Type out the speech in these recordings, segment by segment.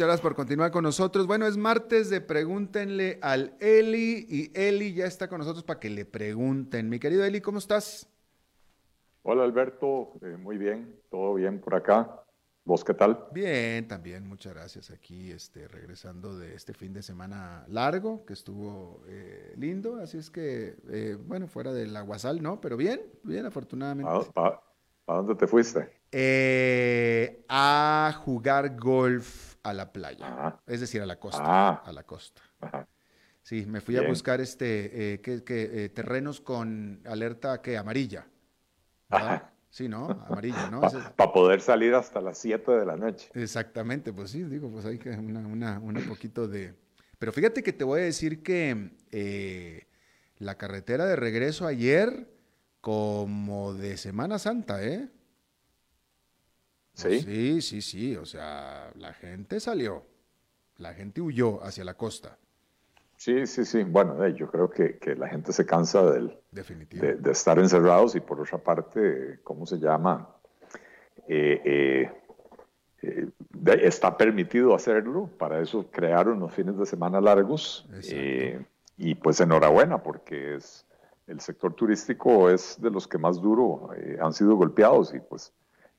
muchas gracias por continuar con nosotros. Bueno, es martes de pregúntenle al Eli y Eli ya está con nosotros para que le pregunten. Mi querido Eli, ¿cómo estás? Hola Alberto, eh, muy bien, todo bien por acá. ¿Vos qué tal? Bien, también, muchas gracias. Aquí este, regresando de este fin de semana largo, que estuvo eh, lindo, así es que, eh, bueno, fuera del aguasal, ¿no? Pero bien, bien, afortunadamente. ¿A, dónde te fuiste? Eh, a jugar golf a la playa, es decir, a la costa, ah. a la costa. Sí, me fui a buscar este, que, terrenos con alerta que amarilla. Sí, ¿no? Amarillo, ¿no? Para poder salir hasta las 7 de la noche. Exactamente, pues sí, digo, pues hay que una, una, una poquito de... Pero fíjate que te voy a decir que eh, la carretera de regreso ayer, como de Semana Santa, ¿eh? Sí. Sí, sí, sí, o sea, la gente salió, la gente huyó hacia la costa. Sí, sí, sí. Bueno, yo creo que, la gente se cansa del, de, estar encerrados y por otra parte, ¿cómo se llama? Eh, eh, eh, está permitido hacerlo, para eso crearon unos fines de semana largos y pues enhorabuena porque es el sector turístico es de los que más duro han sido golpeados y pues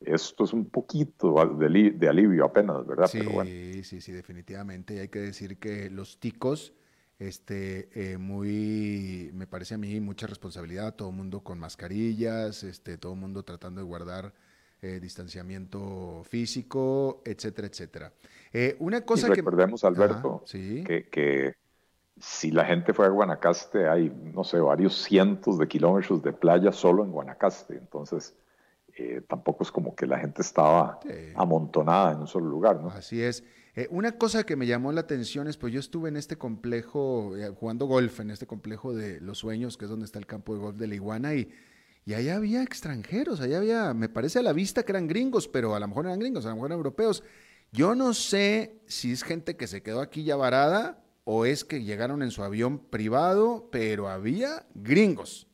esto es un poquito de, alivio apenas, ¿verdad? Sí, sí, sí, definitivamente. Y hay que decir que los ticos este, eh, muy, me parece a mí, mucha responsabilidad, todo el mundo con mascarillas, este, todo el mundo tratando de guardar eh, distanciamiento físico, etcétera, etcétera. Eh, una cosa y recordemos, Alberto, que, que, si la gente fue a Guanacaste, hay, no sé, varios cientos de kilómetros de playa solo en Guanacaste, entonces tampoco es como que la gente estaba amontonada en un solo lugar, ¿no? Así es. Eh, una cosa que me llamó la atención es, pues yo estuve en este complejo, eh, jugando golf, en este complejo de Los Sueños, que es donde está el campo de golf de la Iguana, y, y allá había extranjeros, allá había, me parece a la vista que eran gringos, pero a lo mejor eran gringos, a lo mejor eran europeos. Yo no sé si es gente que se quedó aquí ya varada o es que llegaron en su avión privado, pero había gringos.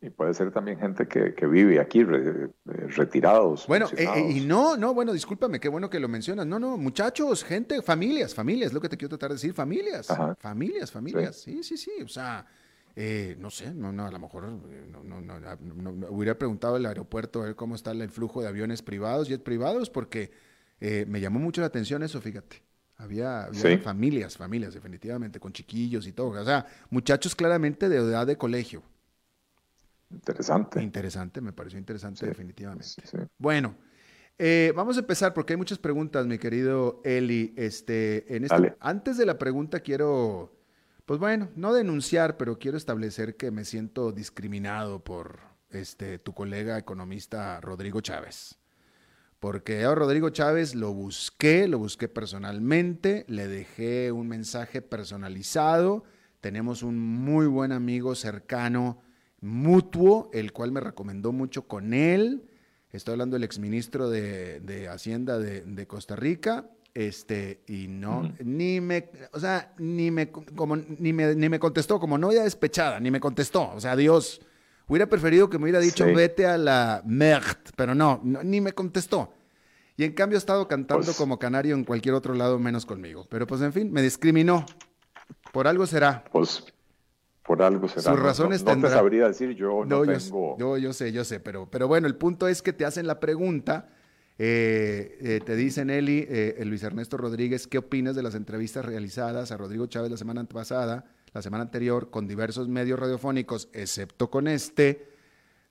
Y puede ser también gente que, que vive aquí, eh, retirados. Bueno, eh, eh, y no, no, bueno, discúlpame, qué bueno que lo mencionas. No, no, muchachos, gente, familias, familias, lo que te quiero tratar de decir, familias. Familias, familias, sí, sí, sí. O sea, no sé, no, no, a lo mejor no, no, no, hubiera preguntado el aeropuerto a ver cómo está el flujo de aviones privados, jet privados, porque me llamó mucho la atención eso, fíjate. Había, había familias, familias, definitivamente, con chiquillos y todo. O sea, muchachos claramente de edad de colegio. Interesante. Interesante, me pareció interesante definitivamente. Bueno, eh, vamos a empezar porque hay muchas preguntas, mi querido Eli. Este, en este, antes de la pregunta quiero, pues bueno, no denunciar, pero quiero establecer que me siento discriminado por este, tu colega economista Rodrigo Chávez. Porque a Rodrigo Chávez lo busqué, lo busqué personalmente, le dejé un mensaje personalizado. Tenemos un muy buen amigo cercano mutuo, el cual me recomendó mucho con él. Estoy hablando del exministro de, de Hacienda de, Costa Rica. Este, y no, ni me, o sea, ni me, como, ni me, ni me contestó, como novia despechada, ni me contestó. O sea, Dios, hubiera preferido que me hubiera dicho vete a la merde, pero no, ni me contestó. Y en cambio ha estado cantando pues como canario en cualquier otro lado menos conmigo. Pero pues en fin, me discriminó. Por algo será. Pues por algo será. Sus razones no, te sabría decir, yo no, tengo... Yo, yo, sé, yo sé, pero, pero bueno, el punto es que te hacen la pregunta, eh, eh, te dicen Eli, eh, Luis Ernesto Rodríguez, ¿qué opinas de las entrevistas realizadas a Rodrigo Chávez la semana pasada, la semana anterior, con diversos medios radiofónicos, excepto con este?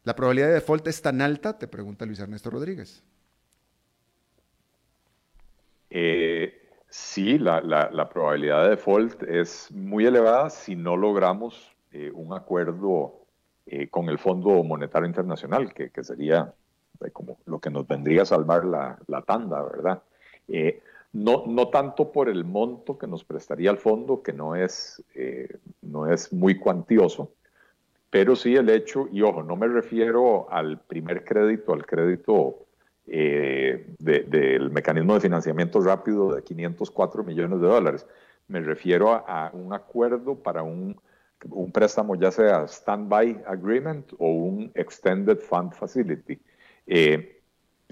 ¿La probabilidad de default es tan alta? Te pregunta Luis Ernesto Rodríguez. Eh, Sí, la, la, probabilidad de default es muy elevada si no logramos eh, un acuerdo eh, con el Fondo Monetario Internacional, que, que sería eh, como lo que nos vendría a salvar la, la tanda, ¿verdad? no, no tanto por el monto que nos prestaría el fondo, que no es, no es muy cuantioso, pero sí el hecho, y ojo, no me refiero al primer crédito, al crédito eh, del mecanismo de financiamiento rápido de 504 millones de dólares. Me refiero a, un acuerdo para un, un, préstamo ya sea standby agreement o un extended fund facility. Eh,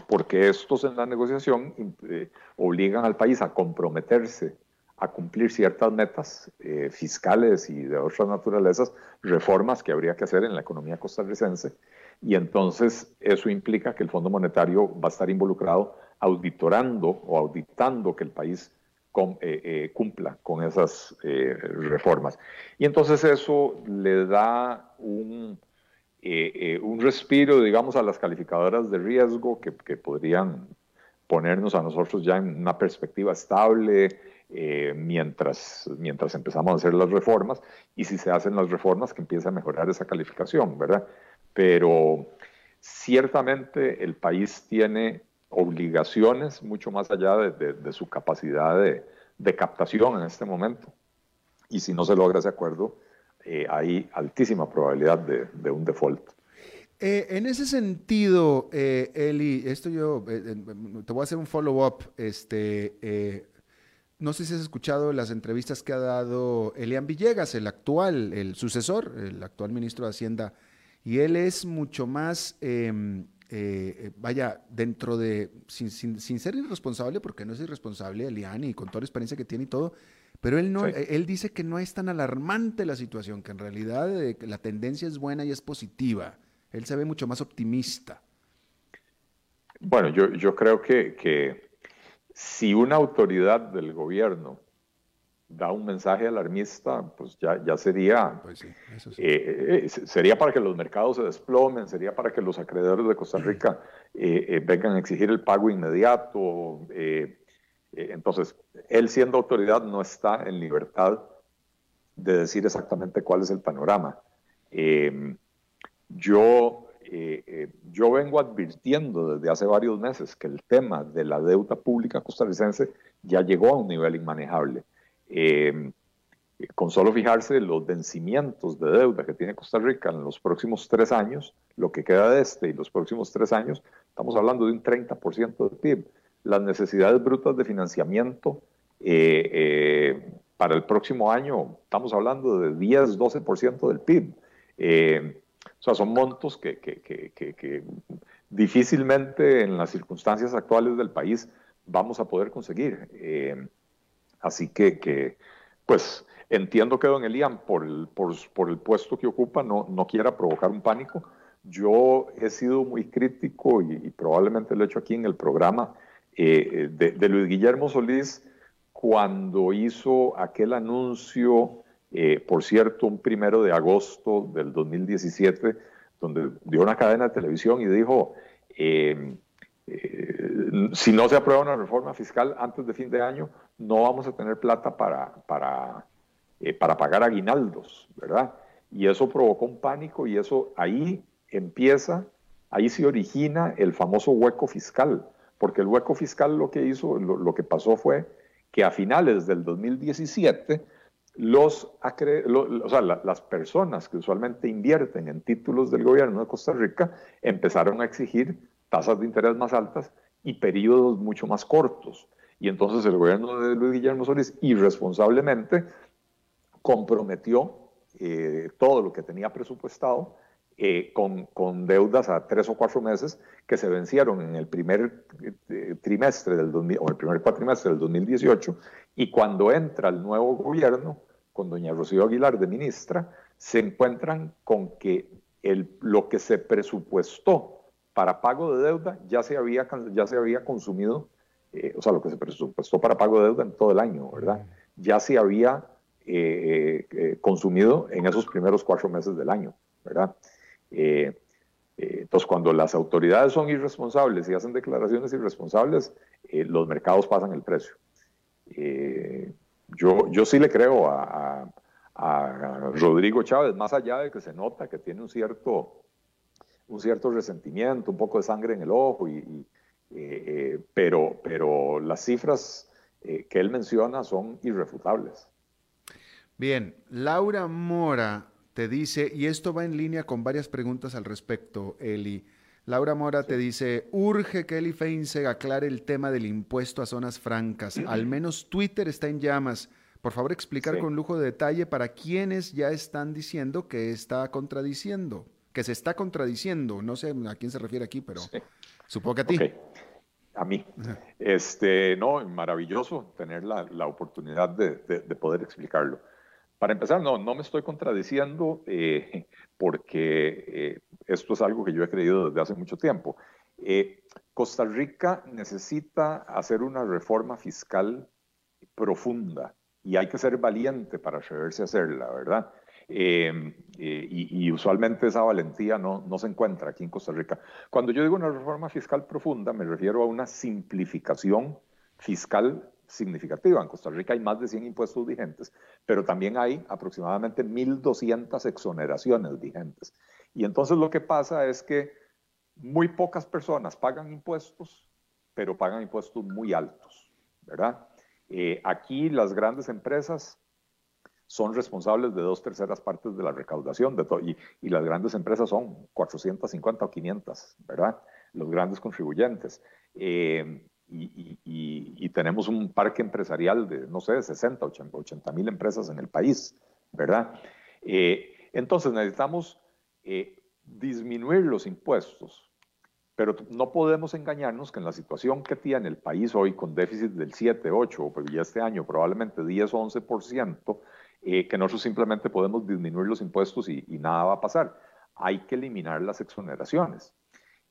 porque estos en la negociación eh, obligan al país a comprometerse a cumplir ciertas metas eh, fiscales y de otras naturalezas, reformas que habría que hacer en la economía costarricense. Y entonces eso implica que el Fondo Monetario va a estar involucrado auditorando o auditando que el país eh, eh, cumpla con esas reformas. Y entonces eso le da un, un respiro, digamos, a las calificadoras de riesgo que, que podrían ponernos a nosotros ya en una perspectiva estable, eh, mientras, mientras empezamos a hacer las reformas y si se hacen las reformas que empiece a mejorar esa calificación, ¿verdad? Pero ciertamente el país tiene obligaciones mucho más allá de, su capacidad de, captación en este momento. Y si no se logra ese acuerdo, eh, hay altísima probabilidad de, un default. Eh, en ese sentido, Eli, esto yo te voy a hacer un follow-up. Este, no sé si has escuchado las entrevistas que ha dado Elian Villegas, el actual, el sucesor, el actual ministro de Hacienda, y él es mucho más, em, eh, vaya, dentro de, sin, ser irresponsable, porque no es irresponsable Elian y con toda la experiencia que tiene y todo, pero él, no, él dice que no es tan alarmante la situación, que en realidad eh, la tendencia es buena y es positiva. Él se ve mucho más optimista. Bueno, yo, yo creo que, que si una autoridad del gobierno da un mensaje alarmista, pues ya, ya sería, pues eh, eh, sería para que los mercados se desplomen, sería para que los acreedores de Costa Rica eh, vengan a exigir el pago inmediato. entonces, él siendo autoridad no está en libertad de decir exactamente cuál es el panorama. yo eh, eh, yo vengo advirtiendo desde hace varios meses que el tema de la deuda pública costarricense ya llegó a un nivel inmanejable. Eh, con solo fijarse los vencimientos de deuda que tiene Costa Rica en los próximos tres años, lo que queda de este y los próximos tres años, estamos hablando de un 30% del PIB. Las necesidades brutas de financiamiento para el próximo año, estamos hablando de 10, 12% del PIB. O sea, son montos que, que, difícilmente en las circunstancias actuales del país vamos a poder conseguir. Eh, así que, pues, entiendo que don Elian, por el, por, el puesto que ocupa, no, no quiera provocar un pánico. Yo he sido muy crítico y, probablemente lo he hecho aquí en el programa eh, de, de Luis Guillermo Solís cuando hizo aquel anuncio eh, por cierto, un primero de agosto del 2017, donde dio una cadena de televisión y dijo, eh, si no se aprueba una reforma fiscal antes de fin de año, no vamos a tener plata para, para, eh, para pagar aguinaldos, ¿verdad? Y eso provocó un pánico y eso ahí empieza, ahí se origina el famoso hueco fiscal, porque el hueco fiscal lo que hizo, lo, lo que pasó fue que a finales del 2017 los, o sea, las personas que usualmente invierten en títulos del gobierno de Costa Rica empezaron a exigir tasas de interés más altas y periodos mucho más cortos. Y entonces el gobierno de Luis Guillermo Solís irresponsablemente comprometió eh, todo lo que tenía presupuestado eh, con, con, deudas a tres o cuatro meses que se vencieron en el primer eh, trimestre del o el primer cuatrimestre del 2018 y cuando entra el nuevo gobierno con doña Rocío Aguilar de ministra, se encuentran con que el, lo que se presupuestó para pago de deuda ya se había, ya se había consumido, eh, o sea, lo que se presupuestó para pago de deuda en todo el año, ¿verdad? Ya se había eh, eh, consumido en esos primeros cuatro meses del año, ¿verdad? entonces, cuando las autoridades son irresponsables y hacen declaraciones irresponsables, los mercados pasan el precio yo, yo sí le creo a, Rodrigo Chávez, más allá de que se nota que tiene un cierto, un cierto resentimiento, un poco de sangre en el ojo, y, eh, pero, pero las cifras eh, que él menciona son irrefutables. Bien, Laura Mora te dice, y esto va en línea con varias preguntas al respecto, Eli. Laura Mora te dice, urge que Eli Feinse aclare el tema del impuesto a zonas francas. Al menos Twitter está en llamas. Por favor, explicar con lujo de detalle para quienes ya están diciendo que está contradiciendo, que se está contradiciendo. No sé a quién se refiere aquí, pero Supongo que a ti. A mí. Este, no, maravilloso tener la, la oportunidad de, de, poder explicarlo. Para empezar, no, no me estoy contradiciendo eh, porque eh, esto es algo que yo he creído desde hace mucho tiempo. Eh, Costa Rica necesita hacer una reforma fiscal profunda y hay que ser valiente para atreverse a hacerla, ¿verdad? Em, eh, y, usualmente esa valentía no, no se encuentra aquí en Costa Rica. Cuando yo digo una reforma fiscal profunda, me refiero a una simplificación fiscal significativa. En Costa Rica hay más de 100 impuestos vigentes, pero también hay aproximadamente 1.200 exoneraciones vigentes. Y entonces lo que pasa es que muy pocas personas pagan impuestos, pero pagan impuestos muy altos, ¿verdad? Eh, aquí las grandes empresas son responsables de dos terceras partes de la recaudación de y, y, las grandes empresas son 450 o 500, ¿verdad? Los grandes contribuyentes. Eh, y, y, tenemos un parque empresarial de, no sé, 60, 80 mil empresas en el país, ¿verdad? Eh, entonces necesitamos eh, disminuir los impuestos, pero no podemos engañarnos que en la situación que tiene el país hoy, con déficit del 7, 8, o ya este año probablemente 10 o 11%, eh, que nosotros simplemente podemos disminuir los impuestos y, nada va a pasar. Hay que eliminar las exoneraciones.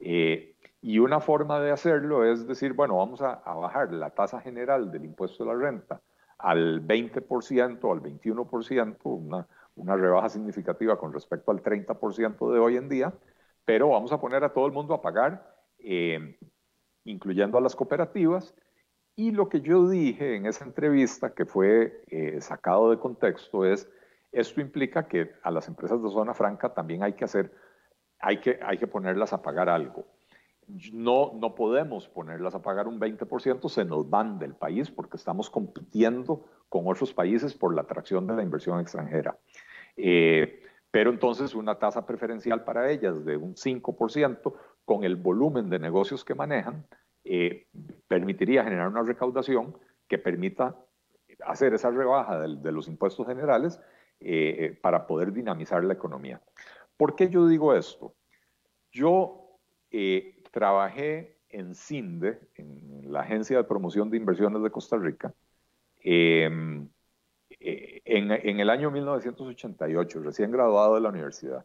Eh, y una forma de hacerlo es decir, bueno, vamos a, bajar la tasa general del impuesto de la renta al 20% o al 21%, una, una rebaja significativa con respecto al 30% de hoy en día, pero vamos a poner a todo el mundo a pagar, eh, incluyendo a las cooperativas, y lo que yo dije en esa entrevista, que fue eh, sacado de contexto, es, esto implica que a las empresas de zona franca también hay que hacer, hay que, hay que ponerlas a pagar algo. No, no podemos ponerlas a pagar un 20%, se nos van del país porque estamos compitiendo con otros países por la atracción de la inversión extranjera. Eh, pero entonces una tasa preferencial para ellas de un 5% con el volumen de negocios que manejan, eh, permitiría generar una recaudación que permita hacer esa rebaja de, los impuestos generales eh, eh, para poder dinamizar la economía. ¿Por qué yo digo esto? Yo trabajé en CINDE, en la Agencia de Promoción de Inversiones de Costa Rica, em, en, en, el año 1988, recién graduado de la universidad.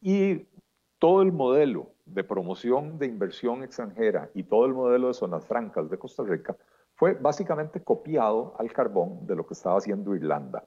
y todo el modelo de promoción de inversión extranjera y todo el modelo de zonas francas de Costa Rica fue básicamente copiado al carbón de lo que estaba haciendo Irlanda.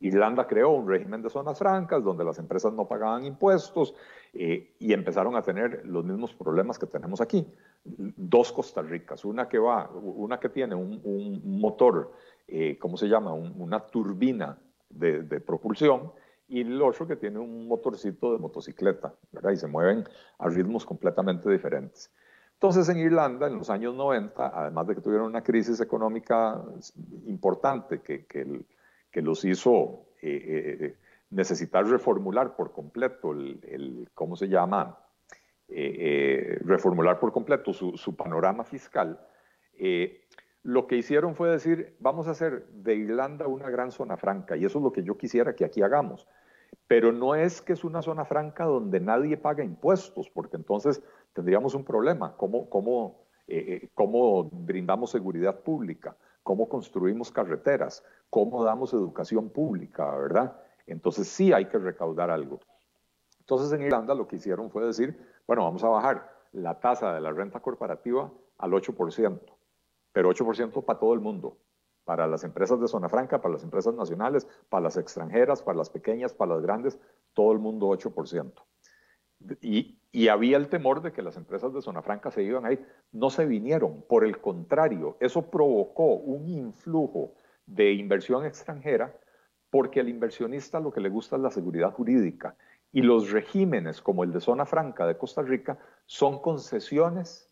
Irlanda creó un régimen de zonas francas donde las empresas no pagaban impuestos eh, y empezaron a tener los mismos problemas que tenemos aquí. Dos Costa Ricas, una que va, una que tiene un, motor, eh, ¿cómo se llama? una turbina de, de propulsión y el otro que tiene un motorcito de motocicleta, ¿verdad? Y se mueven a ritmos completamente diferentes. Entonces en Irlanda, en los años 90, además de que tuvieron una crisis económica importante que, que, los hizo eh, eh, necesitar reformular por completo el, ¿cómo se llama? Eh, reformular por completo su, su panorama fiscal, lo que hicieron fue decir, vamos a hacer de Irlanda una gran zona franca, y eso es lo que yo quisiera que aquí hagamos. Pero no es que es una zona franca donde nadie paga impuestos, porque entonces tendríamos un problema. ¿Cómo, cómo, eh, eh, cómo brindamos seguridad pública? ¿Cómo construimos carreteras? ¿Cómo damos educación pública? ¿Verdad? Entonces sí hay que recaudar algo. Entonces en Irlanda lo que hicieron fue decir, bueno, vamos a bajar la tasa de la renta corporativa al 8%, pero 8% para todo el mundo para las empresas de zona franca, para las empresas nacionales, para las extranjeras, para las pequeñas, para las grandes, todo el mundo 8%. Y, y, había el temor de que las empresas de zona franca se iban a ir. No se vinieron, por el contrario, eso provocó un influjo de inversión extranjera porque al inversionista lo que le gusta es la seguridad jurídica. Y los regímenes como el de zona franca de Costa Rica son concesiones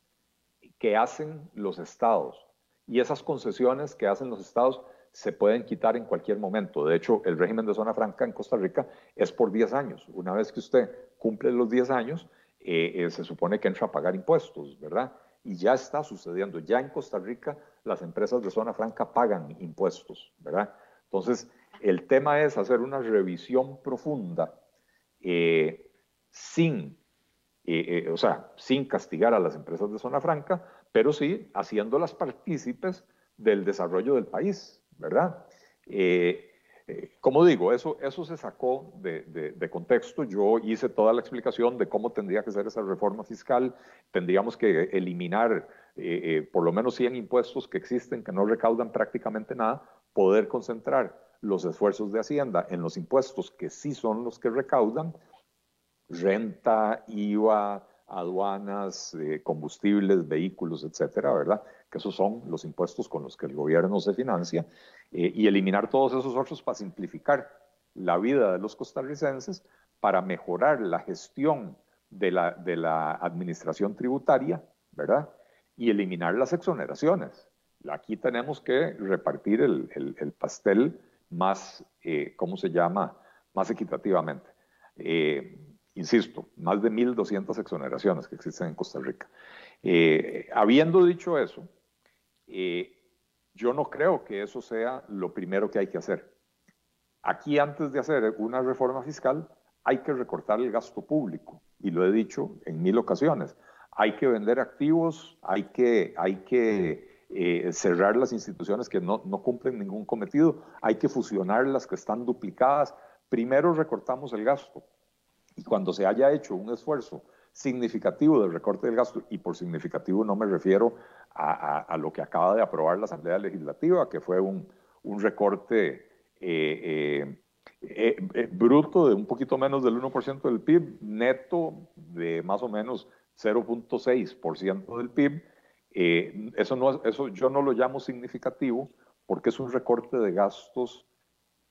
que hacen los estados y esas concesiones que hacen los estados se pueden quitar en cualquier momento. De hecho, el régimen de zona franca en Costa Rica es por 10 años. Una vez que usted cumple los 10 años, eh, eh, se supone que entra a pagar impuestos, ¿verdad? Y ya está sucediendo. Ya en Costa Rica las empresas de zona franca pagan impuestos, ¿verdad? Entonces, el tema es hacer una revisión profunda eh, sin o sea, sin castigar a las empresas de zona franca, pero sí haciéndolas partícipes del desarrollo del país, ¿verdad? Eh, como digo, eso, eso se sacó de, contexto. Yo hice toda la explicación de cómo tendría que ser esa reforma fiscal. Tendríamos que eliminar eh, eh, por lo menos 100 impuestos que existen, que no recaudan prácticamente nada, poder concentrar los esfuerzos de Hacienda en los impuestos que sí son los que recaudan, renta, IVA, aduanas, combustibles, vehículos, etcétera, ¿verdad? Que esos son los impuestos con los que el gobierno se financia eh, y eliminar todos esos otros para simplificar la vida de los costarricenses, para mejorar la gestión de la, de la administración tributaria, ¿verdad? Y eliminar las exoneraciones. Aquí tenemos que repartir el, el, pastel más, eh, ¿cómo se llama? Más equitativamente. Eh, insisto, más de 1.200 exoneraciones que existen en Costa Rica. habiendo dicho eso, yo no creo que eso sea lo primero que hay que hacer. Aquí antes de hacer una reforma fiscal hay que recortar el gasto público y lo he dicho en mil ocasiones. Hay que vender activos, hay que, eh, cerrar las instituciones que no cumplen ningún cometido, hay que fusionar las que están duplicadas. Primero recortamos el gasto y cuando se haya hecho un esfuerzo significativo del recorte del gasto, y por significativo no me refiero a, lo que acaba de aprobar la Asamblea Legislativa, que fue un, recorte eh, eh, eh, bruto de un poquito menos del 1% del PIB, neto de más o menos 0.6% del PIB. eso, no, eso yo no lo llamo significativo porque es un recorte de gastos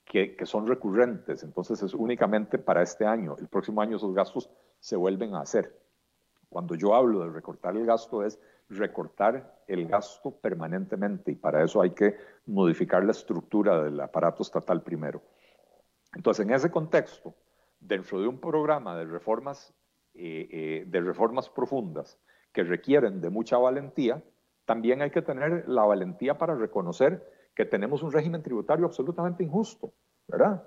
que, son recurrentes, entonces es únicamente para este año. El próximo año esos gastos se vuelven a hacer. Cuando yo hablo de recortar el gasto es recortar el gasto permanentemente y para eso hay que modificar la estructura del aparato estatal primero. Entonces, en ese contexto, dentro de un programa de reformas, eh, eh, de reformas profundas que requieren de mucha valentía, también hay que tener la valentía para reconocer que tenemos un régimen tributario absolutamente injusto, ¿verdad?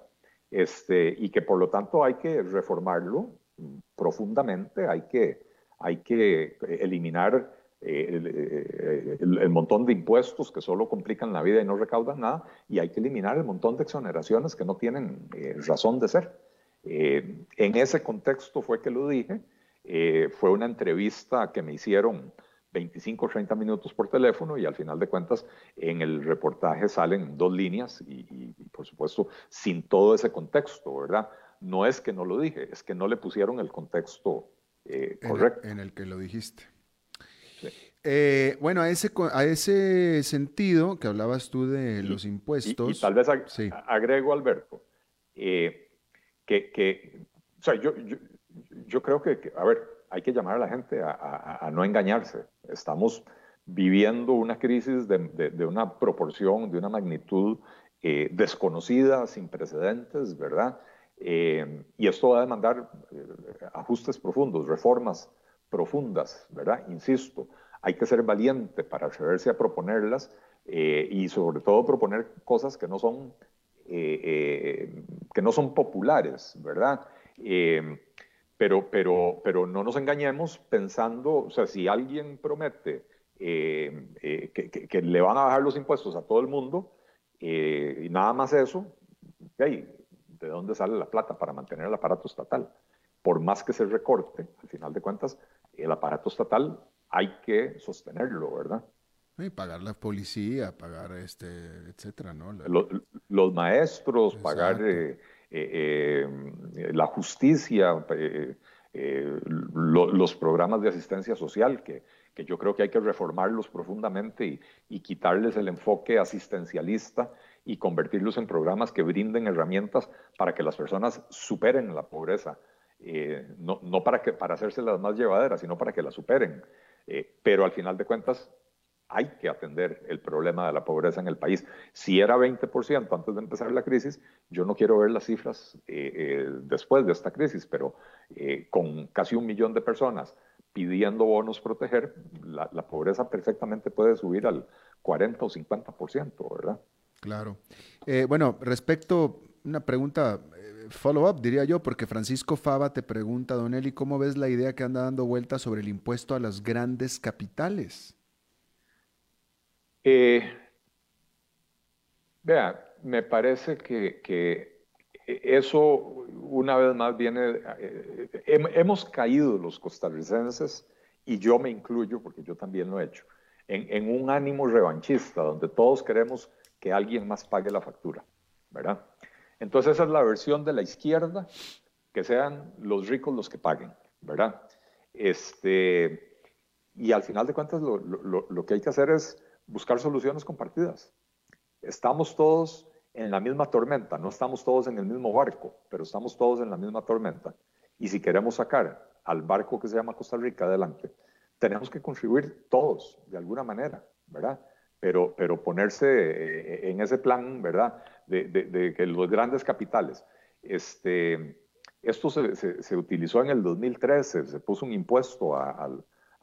Este, y que por lo tanto hay que reformarlo profundamente, hay que, hay que eliminar eh, el, montón de impuestos que solo complican la vida y no recaudan nada, y hay que eliminar el montón de exoneraciones que no tienen eh, razón de ser. Eh, en ese contexto fue que lo dije, fue una entrevista que me hicieron 25 o 30 minutos por teléfono y al final de cuentas en el reportaje salen dos líneas y, por supuesto sin todo ese contexto, ¿verdad? No es que no lo dije, es que no le pusieron el contexto correcto. en el que lo dijiste. Eh, bueno, a ese, a ese sentido que hablabas tú de los impuestos. Y, tal vez agrego, Alberto, eh, que, o sea, yo, yo, creo que, a ver, hay que llamar a la gente a, no engañarse. Estamos viviendo una crisis de, una proporción, de una magnitud eh, desconocida, sin precedentes, ¿verdad? y esto va a demandar ajustes profundos, reformas profundas, ¿verdad? Insisto, hay que ser valiente para atreverse a proponerlas eh, y sobre todo proponer cosas que no son, eh, eh, que no son populares, ¿verdad? Pero, pero, pero no nos engañemos pensando, o sea, si alguien promete que, le van a bajar los impuestos a todo el mundo y nada más eso, ¿de dónde sale la plata para mantener el aparato estatal? Por más que se recorte, al final de cuentas, el aparato estatal hay que sostenerlo, ¿verdad? Y pagar la policía, pagar este, etcétera, ¿no? Los, maestros, pagar eh, eh, eh, la justicia, los programas de asistencia social, que, que, yo creo que hay que reformarlos profundamente y, y, quitarles el enfoque asistencialista y convertirlos en programas que brinden herramientas para que las personas superen la pobreza eh, no, no, para, que, para las más llevaderas, sino para que las superen. Eh, pero al final de cuentas hay que atender el problema de la pobreza en el país. Si era 20% antes de empezar la crisis, yo no quiero ver las cifras eh, después de esta crisis, pero con casi un millón de personas pidiendo bonos proteger, la, pobreza perfectamente puede subir al 40 o 50%, ¿verdad? Claro. bueno, respecto, una pregunta follow-up, diría yo, porque Francisco Fava te pregunta, Don Eli, ¿cómo ves la idea que anda dando vuelta sobre el impuesto a las grandes capitales? Eh, vea, me parece que, eso una vez más viene, eh, hemos caído los costarricenses, y yo me incluyo porque yo también lo he hecho, en, un ánimo revanchista, donde todos queremos que alguien más pague la factura, ¿verdad? Entonces esa es la versión de la izquierda, que sean los ricos los que paguen, ¿verdad? Este, y al final de cuentas lo, que hay que hacer es buscar soluciones compartidas. Estamos todos en la misma tormenta, no estamos todos en el mismo barco, pero estamos todos en la misma tormenta. Y si queremos sacar al barco que se llama Costa Rica adelante, tenemos que contribuir todos de alguna manera, ¿verdad? Pero, pero ponerse eh, en ese plan, ¿verdad? de, que los grandes capitales. Este, esto se, utilizó en el 2013, se puso un impuesto a,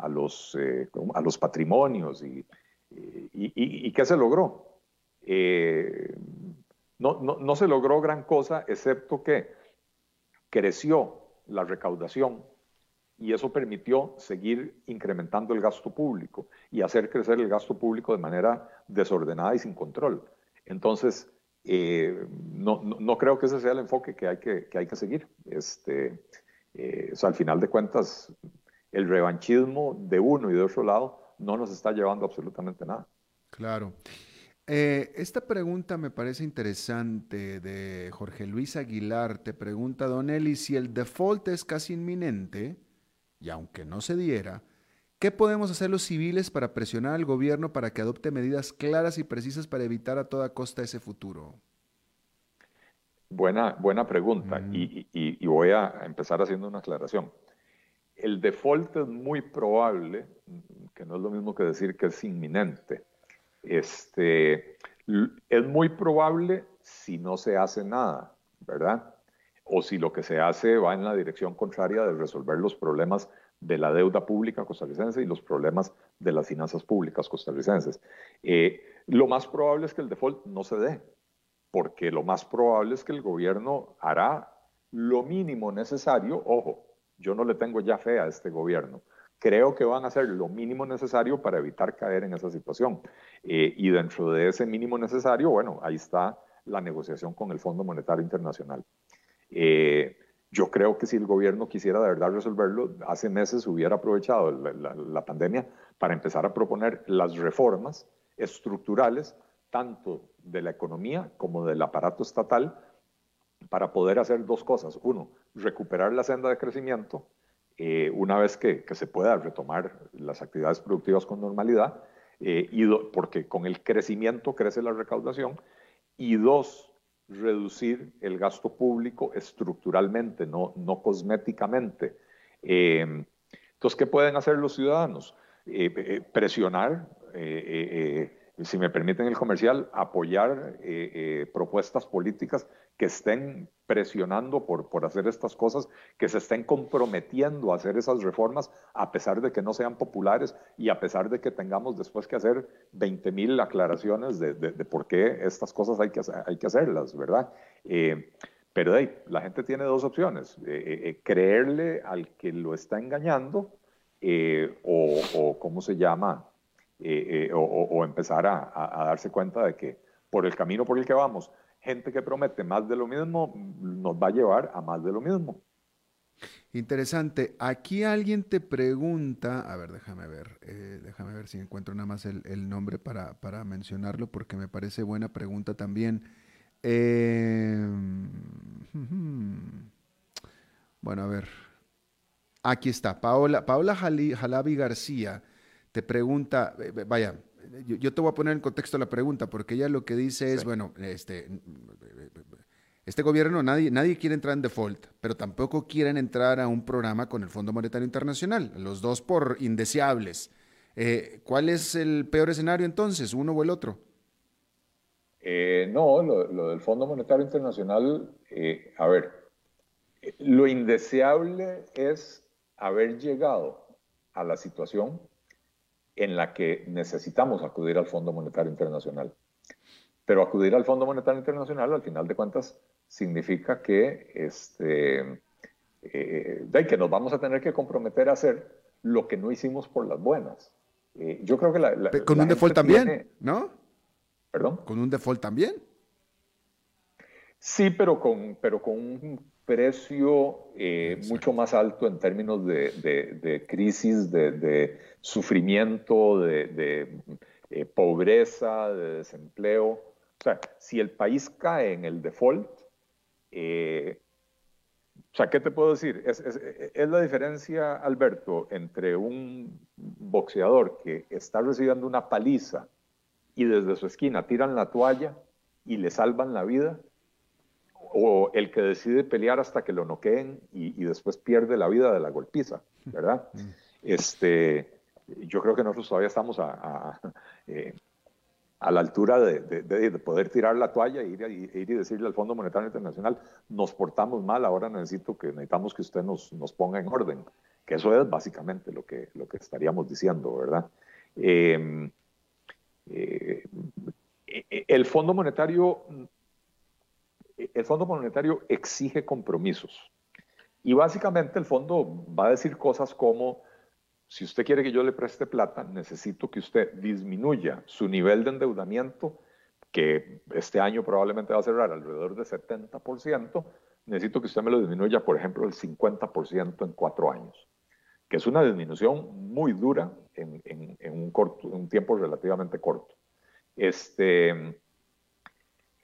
los, eh, a los patrimonios y, y, ¿qué se logró? Eh, no, no, se logró gran cosa, excepto que creció la recaudación y eso permitió seguir incrementando el gasto público y hacer crecer el gasto público de manera desordenada y sin control. Entonces, eh, no, no, creo que ese sea el enfoque que hay que, que hay que seguir. Este, eh, al final de cuentas, el revanchismo de uno y de otro lado no nos está llevando absolutamente nada. Claro. Eh, esta pregunta me parece interesante de Jorge Luis Aguilar. Te pregunta, Don Eli, si el default es casi inminente, y aunque no se diera, ¿Qué podemos hacer los civiles para presionar al gobierno para que adopte medidas claras y precisas para evitar a toda costa ese futuro? Buena, buena pregunta mm. y, voy a empezar haciendo una aclaración. El default es muy probable, que no es lo mismo que decir que es inminente. Este, es muy probable si no se hace nada, ¿verdad? O si lo que se hace va en la dirección contraria de resolver los problemas de la deuda pública costarricense y los problemas de las finanzas públicas costarricenses. Eh, lo más probable es que el default no se dé, porque lo más probable es que el gobierno hará lo mínimo necesario. Ojo, yo no le tengo ya fe a este gobierno. Creo que van a hacer lo mínimo necesario para evitar caer en esa situación. Eh, y dentro de ese mínimo necesario, bueno, ahí está la negociación con el Fondo Monetario Internacional. Eh, yo creo que si el gobierno quisiera de verdad resolverlo, hace meses hubiera aprovechado la, pandemia para empezar a proponer las reformas estructurales, tanto de la economía como del aparato estatal, para poder hacer dos cosas. Uno, recuperar la senda de crecimiento eh, una vez que, se pueda retomar las actividades productivas con normalidad, eh, y porque con el crecimiento crece la recaudación. Y dos, reducir el gasto público estructuralmente, no, no cosméticamente. Eh, entonces, ¿qué pueden hacer los ciudadanos? Presionar, si me permiten el comercial, apoyar propuestas políticas que estén presionando por, por hacer estas cosas, que se estén comprometiendo a hacer esas reformas, a pesar de que no sean populares y a pesar de que tengamos después que hacer 20 mil aclaraciones de, de, por qué estas cosas hay que, hay que hacerlas, ¿verdad? Eh, pero hey, la gente tiene dos opciones, eh, eh, creerle al que lo está engañando o, o, ¿cómo se llama? O, empezar a darse cuenta de que por el camino por el que vamos, gente que promete más de lo mismo nos va a llevar a más de lo mismo. Interesante. Aquí alguien te pregunta, a ver, déjame ver, eh, déjame ver si encuentro nada más el, nombre para, mencionarlo, porque me parece buena pregunta también. Em, bueno, a ver. Aquí está, Paola, Paola Jalabi García te pregunta, vaya, yo, te voy a poner en contexto la pregunta, porque ella lo que dice es, bueno, este, este gobierno, nadie, nadie quiere entrar en default, pero tampoco quieren entrar a un programa con el Fondo Monetario Internacional, los dos por indeseables. Eh, ¿Cuál es el peor escenario entonces, uno o el otro? Eh, no, lo, del Fondo Monetario Internacional, eh, a ver, lo indeseable es haber llegado a la situación en la que necesitamos acudir al Fondo Monetario Internacional. Pero acudir al Fondo Monetario Internacional, al final de cuentas, significa que, este, eh, que nos vamos a tener que comprometer a hacer lo que no hicimos por las buenas. Eh, yo creo que la... con un default también, ¿no? ¿Perdón? Con un default también. Sí, pero con, pero con un precio eh, mucho más alto en términos de, crisis, de, sufrimiento, de, eh, pobreza, de desempleo. O sea, si el país cae en el default, eh, o sea, ¿qué te puedo decir? Es, es, la diferencia, Alberto, entre un boxeador que está recibiendo una paliza y desde su esquina tiran la toalla y le salvan la vida, o el que decide pelear hasta que lo noqueen y, después pierde la vida de la golpiza, ¿verdad? Mm. Este, yo creo que nosotros todavía estamos a, eh, a, la altura de, poder tirar la toalla e ir, y decirle al Fondo Monetario Internacional, nos portamos mal, ahora necesito que, necesitamos que usted nos, nos ponga en orden, que eso es básicamente lo que, lo que estaríamos diciendo, ¿verdad? Em, eh, el Fondo Monetario el Fondo Monetario exige compromisos. Y básicamente el fondo va a decir cosas como, si usted quiere que yo le preste plata, necesito que usted disminuya su nivel de endeudamiento, que este año probablemente va a cerrar alrededor de 70%, necesito que usted me lo disminuya, por ejemplo, el 50% en cuatro años, que es una disminución muy dura en, un, un tiempo relativamente corto. Este,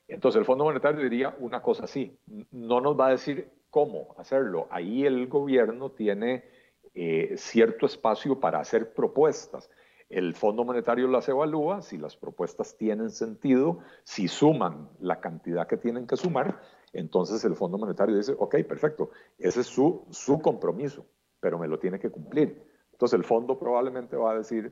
entonces el Fondo Monetario diría una cosa así, no nos va a decir cómo hacerlo. Ahí el gobierno tiene eh, cierto espacio para hacer propuestas. El Fondo Monetario las evalúa, si las propuestas tienen sentido, si suman la cantidad que tienen que sumar, entonces el Fondo Monetario dice, ok, perfecto, ese es su, su compromiso, pero me lo tiene que cumplir. Entonces el fondo probablemente va a decir,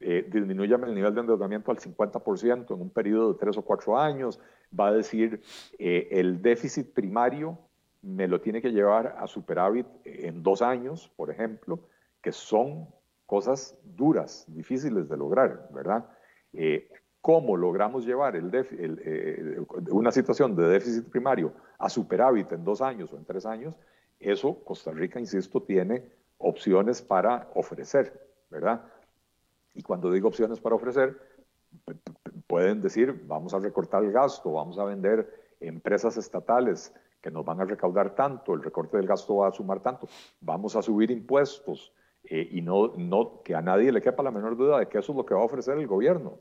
eh, disminuyame el nivel de endeudamiento al 50% en un periodo de tres o cuatro años, va a decir eh, el déficit primario me lo tiene que llevar a superávit en dos años, por ejemplo, que son cosas duras, difíciles de lograr, ¿verdad? Eh, ¿Cómo logramos llevar eh, una situación de déficit primario a superávit en dos años o en tres años? Eso Costa Rica, insisto, tiene opciones para ofrecer, ¿verdad? Y cuando digo opciones para ofrecer, pueden decir, vamos a recortar el gasto, vamos a vender empresas estatales que nos van a recaudar tanto, el recorte del gasto va a sumar tanto, vamos a subir impuestos eh, y no, no que a nadie le quepa la menor duda de que eso es lo que va a ofrecer el gobierno.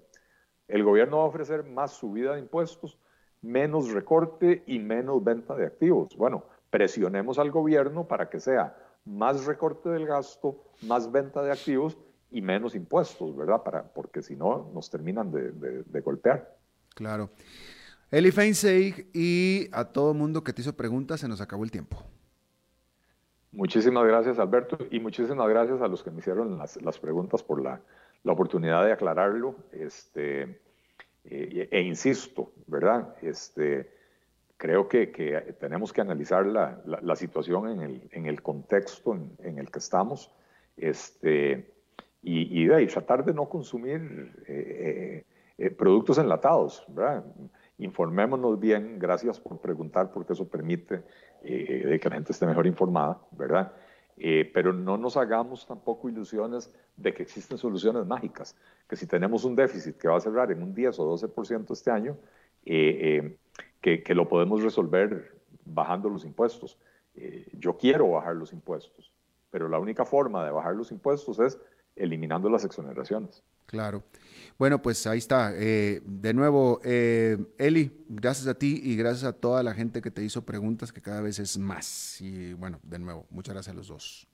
El gobierno va a ofrecer más subida de impuestos, menos recorte y menos venta de activos. Bueno, presionemos al gobierno para que sea más recorte del gasto, más venta de activos y menos impuestos, ¿verdad? Para, porque si no, nos terminan de, golpear. Claro. Eli Feinseig y a todo mundo que te hizo preguntas, se nos acabó el tiempo. Muchísimas gracias, Alberto, y muchísimas gracias a los que me hicieron las, preguntas por la, oportunidad de aclararlo. Este, eh, e, insisto, ¿verdad? Este, creo que, tenemos que analizar la, situación en el, en el contexto en, en, el que estamos. Este, y, y, tratar de no consumir eh, eh, eh, productos enlatados. Informémonos bien, gracias por preguntar, porque eso permite que la gente esté mejor informada, ¿verdad? pero no nos hagamos tampoco ilusiones de que existen soluciones mágicas, que si tenemos un déficit que va a cerrar en un 10 o 12% este año, que, que, lo podemos resolver bajando los impuestos. yo quiero bajar los impuestos, pero la única forma de bajar los impuestos es eliminando las exoneraciones. Claro. Bueno, pues ahí está. Eh, de nuevo, eh, Eli, gracias a ti y gracias a toda la gente que te hizo preguntas, que cada vez es más. Y bueno, de nuevo, muchas gracias a los dos.